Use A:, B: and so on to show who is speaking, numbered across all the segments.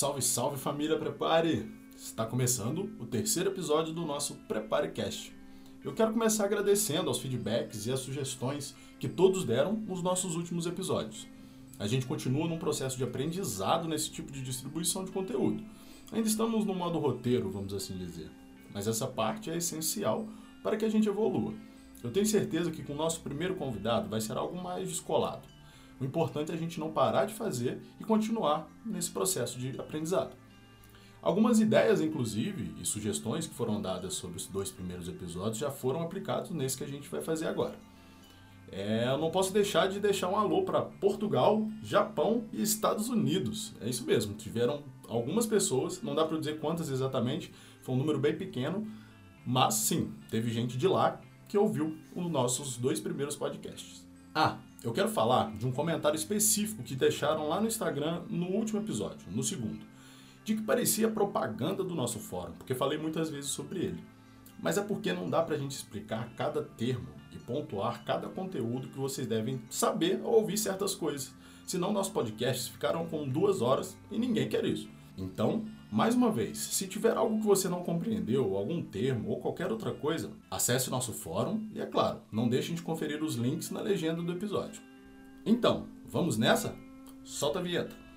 A: Salve, salve família Prepare! Está começando o terceiro episódio do nosso PrepareCast. Eu quero começar agradecendo aos feedbacks e às sugestões que todos deram nos nossos últimos episódios. A gente continua num processo de aprendizado nesse tipo de distribuição de conteúdo. Ainda estamos no modo roteiro, vamos assim dizer. Mas essa parte é essencial para que a gente evolua. Eu tenho certeza que com o nosso primeiro convidado vai ser algo mais descolado. O importante é a gente não parar de fazer e continuar nesse processo de aprendizado. Algumas ideias, inclusive, e sugestões que foram dadas sobre os dois primeiros episódios já foram aplicados nesse que a gente vai fazer agora. É, eu não posso deixar de deixar um alô para Portugal, Japão e Estados Unidos. É isso mesmo, tiveram algumas pessoas, não dá para dizer quantas exatamente, foi um número bem pequeno, mas sim, teve gente de lá que ouviu os nossos dois primeiros podcasts. Ah, eu quero falar de um comentário específico que deixaram lá no Instagram no último episódio, no segundo, de que parecia propaganda do nosso fórum, porque falei muitas vezes sobre ele. Mas é porque não dá pra gente explicar cada termo e pontuar cada conteúdo que vocês devem saber ao ouvir certas coisas. Senão nossos podcasts ficaram com duas horas e ninguém quer isso. Então, mais uma vez, se tiver algo que você não compreendeu, algum termo ou qualquer outra coisa, acesse nosso fórum e, é claro, não deixem de conferir os links na legenda do episódio. Então, vamos nessa? Solta a vinheta!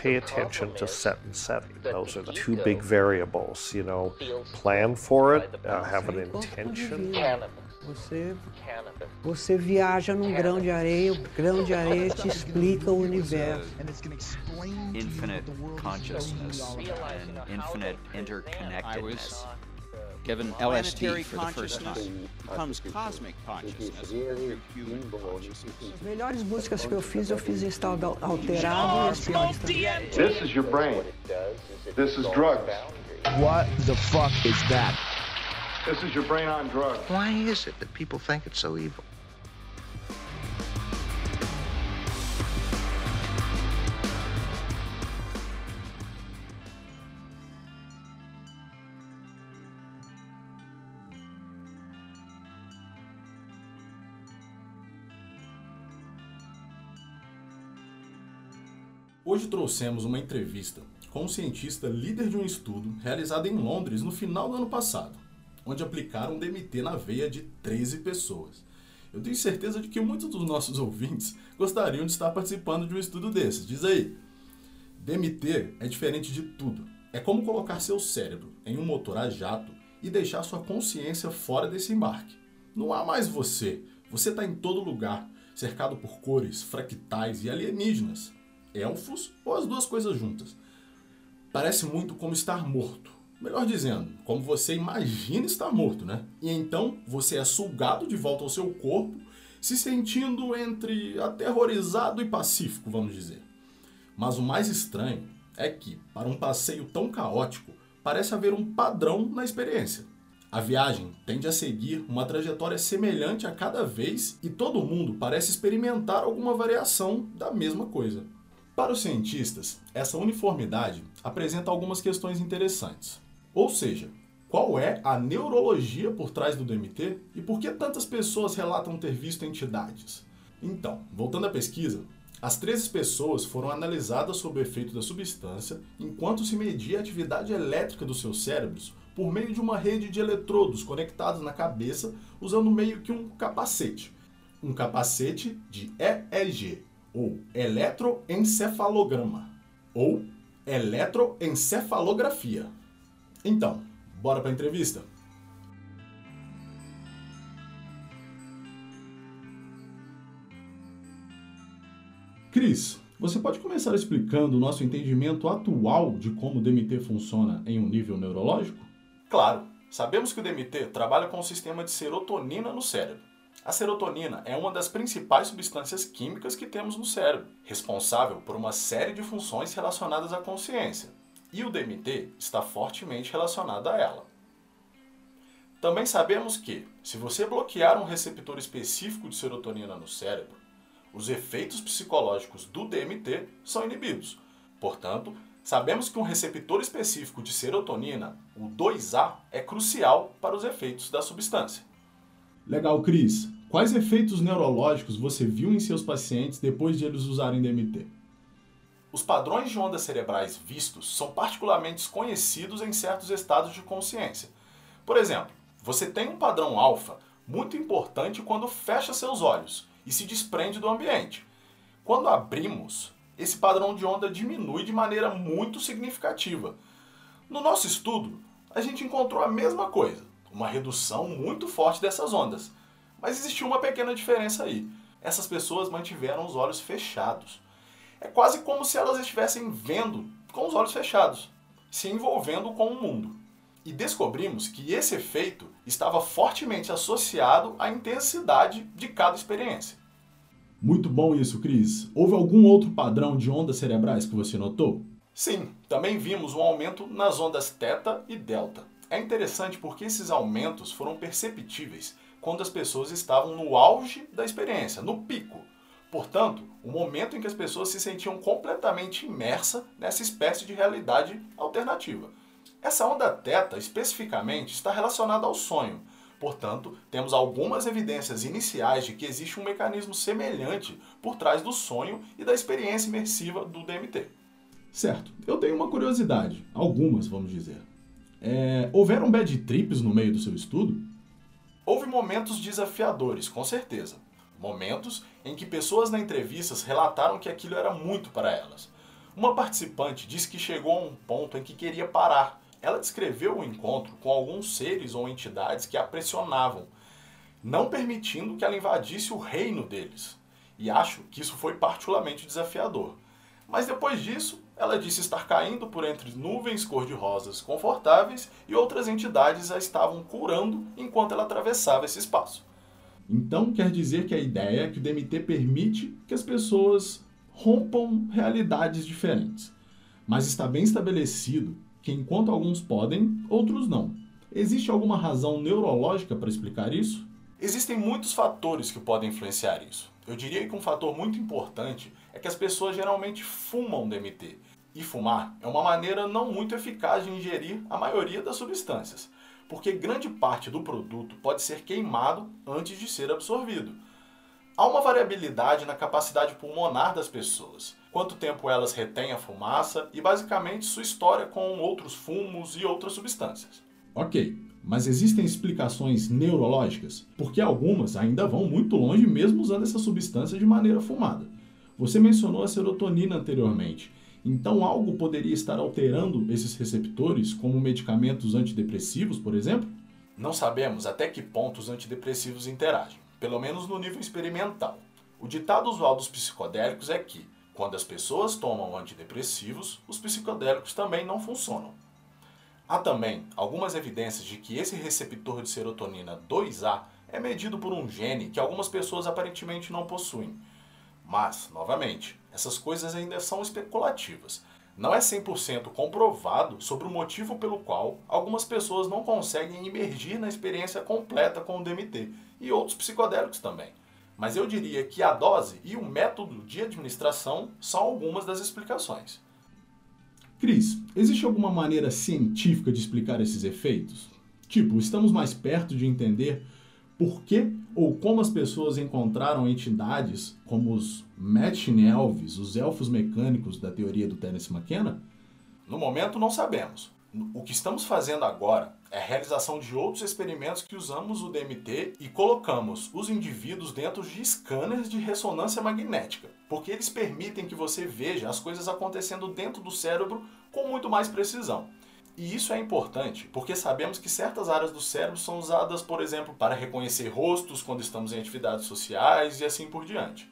B: Pay attention to set and setting. Those are the two big variables, you know. Plan for it, uh, have an intention.
C: Você, você viaja num grão de areia, o grão de areia te explica o universo.
D: Infinite consciousness and infinite interconnectedness.
E: Given LSD for the first time becomes cosmic consciousness human consciousness.
C: As melhores músicas que eu fiz, eu fiz em estado alterado e as piores também.
F: This is your brain. This is drugs.
G: What the fuck is that?
F: This is your brain on drugs.
H: Why is it that people think it's so evil?
A: Hoje trouxemos uma entrevista com um cientista líder de um estudo realizado em Londres no final do ano passado, onde aplicaram DMT na veia de 13 pessoas. Eu tenho certeza de que muitos dos nossos ouvintes gostariam de estar participando de um estudo desses. Diz aí. DMT é diferente de tudo. É como colocar seu cérebro em um motor a jato e deixar sua consciência fora desse embarque. Não há mais você. Você está em todo lugar, cercado por cores, fractais e alienígenas elfos ou as duas coisas juntas. Parece muito como estar morto. Melhor dizendo, como você imagina estar morto, né? E então você é sugado de volta ao seu corpo, se sentindo entre aterrorizado e pacífico, vamos dizer. Mas o mais estranho é que, para um passeio tão caótico, parece haver um padrão na experiência. A viagem tende a seguir uma trajetória semelhante a cada vez e todo mundo parece experimentar alguma variação da mesma coisa. Para os cientistas, essa uniformidade apresenta algumas questões interessantes. Ou seja, qual é a neurologia por trás do DMT e por que tantas pessoas relatam ter visto entidades? Então, voltando à pesquisa, as 13 pessoas foram analisadas sob o efeito da substância enquanto se media a atividade elétrica dos seus cérebros por meio de uma rede de eletrodos conectados na cabeça usando meio que um capacete. Um capacete de EEG, ou eletroencefalograma, ou eletroencefalografia. Então, bora para a entrevista? Cris, você pode começar explicando o nosso entendimento atual de como o DMT funciona em um nível neurológico? Claro, sabemos que o DMT trabalha com o sistema de serotonina no cérebro. A serotonina é uma das principais substâncias químicas que temos no cérebro, responsável por uma série de funções relacionadas à consciência, e o DMT está fortemente relacionado a ela. Também sabemos que, se você bloquear um receptor específico de serotonina no cérebro, os efeitos psicológicos do DMT são inibidos. Portanto, Sabemos que um receptor específico de serotonina, o 2A, é crucial para os efeitos da substância.
I: Legal, Cris. Quais efeitos neurológicos você viu em seus pacientes depois de eles usarem DMT?
A: Os padrões de ondas cerebrais vistos são particularmente conhecidos em certos estados de consciência. Por exemplo, você tem um padrão alfa muito importante quando fecha seus olhos e se desprende do ambiente. Quando abrimos, esse padrão de onda diminui de maneira muito significativa. No nosso estudo, a gente encontrou a mesma coisa, uma redução muito forte dessas ondas. Mas existiu uma pequena diferença aí. Essas pessoas mantiveram os olhos fechados. É quase como se elas estivessem vendo com os olhos fechados, se envolvendo com o mundo. E descobrimos que esse efeito estava fortemente associado à intensidade de cada experiência.
I: Muito bom isso, Cris. Houve algum outro padrão de ondas cerebrais que você notou?
A: Sim, também vimos um aumento nas ondas θ e delta. É interessante porque esses aumentos foram perceptíveis quando as pessoas estavam no auge da experiência, no pico. Portanto, o momento em que as pessoas se sentiam completamente imersas nessa espécie de realidade alternativa. Essa onda θ, especificamente, está relacionada ao sonho, Portanto, temos algumas evidências iniciais de que existe um mecanismo semelhante por trás do sonho e da experiência imersiva do DMT.
I: Certo, eu tenho uma curiosidade, algumas, vamos dizer. É, houveram bad trips no meio do seu estudo?
A: Houve momentos desafiadores, com certeza. Momentos em que pessoas na entrevistas relataram que aquilo era muito para elas. Uma participante disse que chegou a um ponto em que queria parar ela descreveu o encontro com alguns seres ou entidades que a pressionavam, não permitindo que ela invadisse o reino deles. E acho que isso foi particularmente desafiador. Mas depois disso, ela disse estar caindo por entre nuvens cor-de-rosas confortáveis e outras entidades a estavam curando enquanto ela atravessava esse espaço.
I: Então quer dizer que a ideia é que o DMT permite que as pessoas rompam realidades diferentes. Mas está bem estabelecido que enquanto alguns podem, outros não. Existe alguma razão neurológica para explicar isso?
A: Existem muitos fatores que podem influenciar isso. Eu diria que um fator muito importante é que as pessoas geralmente fumam DMT. E fumar é uma maneira não muito eficaz de ingerir a maioria das substâncias, porque grande parte do produto pode ser queimado antes de ser absorvido. Há uma variabilidade na capacidade pulmonar das pessoas quanto tempo elas retêm a fumaça e basicamente sua história com outros fumos e outras substâncias.
I: Ok, mas existem explicações neurológicas? Porque algumas ainda vão muito longe mesmo usando essa substância de maneira fumada. Você mencionou a serotonina anteriormente. Então algo poderia estar alterando esses receptores, como medicamentos antidepressivos, por exemplo?
A: Não sabemos até que ponto os antidepressivos interagem, pelo menos no nível experimental. O ditado usual dos psicodélicos é que quando as pessoas tomam antidepressivos, os psicodélicos também não funcionam. Há também algumas evidências de que esse receptor de serotonina 2A é medido por um gene que algumas pessoas aparentemente não possuem. Mas, novamente, essas coisas ainda são especulativas. Não é 100% comprovado sobre o motivo pelo qual algumas pessoas não conseguem imergir na experiência completa com o DMT e outros psicodélicos também. Mas eu diria que a dose e o método de administração são algumas das explicações.
I: Cris, existe alguma maneira científica de explicar esses efeitos? Tipo, estamos mais perto de entender por que ou como as pessoas encontraram entidades como os Machin Elves, os elfos mecânicos da teoria do Terence McKenna?
A: No momento não sabemos. O que estamos fazendo agora é a realização de outros experimentos que usamos o DMT e colocamos os indivíduos dentro de scanners de ressonância magnética, porque eles permitem que você veja as coisas acontecendo dentro do cérebro com muito mais precisão. E isso é importante porque sabemos que certas áreas do cérebro são usadas, por exemplo, para reconhecer rostos quando estamos em atividades sociais e assim por diante.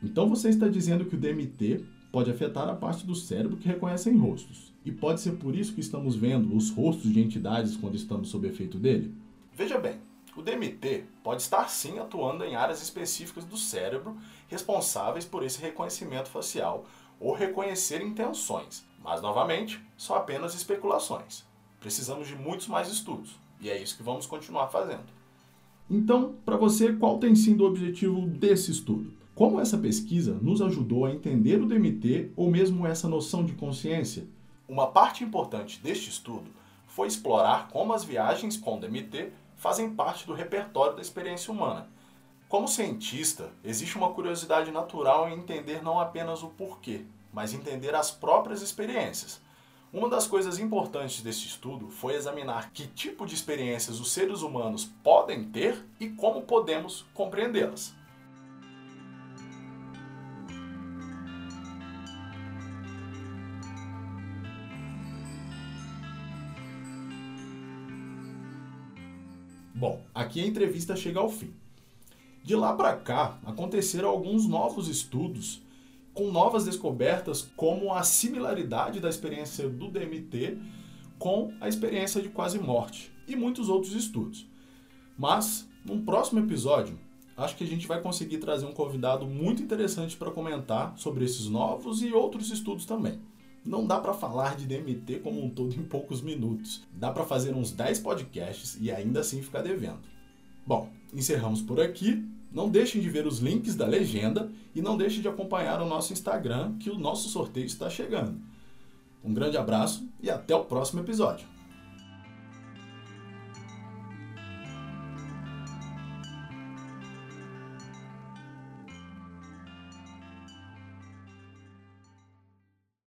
I: Então você está dizendo que o DMT pode afetar a parte do cérebro que reconhecem rostos. E pode ser por isso que estamos vendo os rostos de entidades quando estamos sob efeito dele?
A: Veja bem, o DMT pode estar sim atuando em áreas específicas do cérebro responsáveis por esse reconhecimento facial ou reconhecer intenções, mas novamente, são apenas especulações. Precisamos de muitos mais estudos e é isso que vamos continuar fazendo.
I: Então, para você, qual tem sido o objetivo desse estudo? Como essa pesquisa nos ajudou a entender o DMT ou mesmo essa noção de consciência?
A: Uma parte importante deste estudo foi explorar como as viagens com DMT fazem parte do repertório da experiência humana. Como cientista, existe uma curiosidade natural em entender não apenas o porquê, mas entender as próprias experiências. Uma das coisas importantes desse estudo foi examinar que tipo de experiências os seres humanos podem ter e como podemos compreendê-las. Bom, aqui a entrevista chega ao fim. De lá para cá, aconteceram alguns novos estudos com novas descobertas, como a similaridade da experiência do DMT com a experiência de quase morte e muitos outros estudos. Mas, num próximo episódio, acho que a gente vai conseguir trazer um convidado muito interessante para comentar sobre esses novos e outros estudos também. Não dá para falar de DMT como um todo em poucos minutos. Dá para fazer uns 10 podcasts e ainda assim ficar devendo. Bom, encerramos por aqui. Não deixem de ver os links da legenda e não deixem de acompanhar o nosso Instagram, que o nosso sorteio está chegando. Um grande abraço e até o próximo episódio.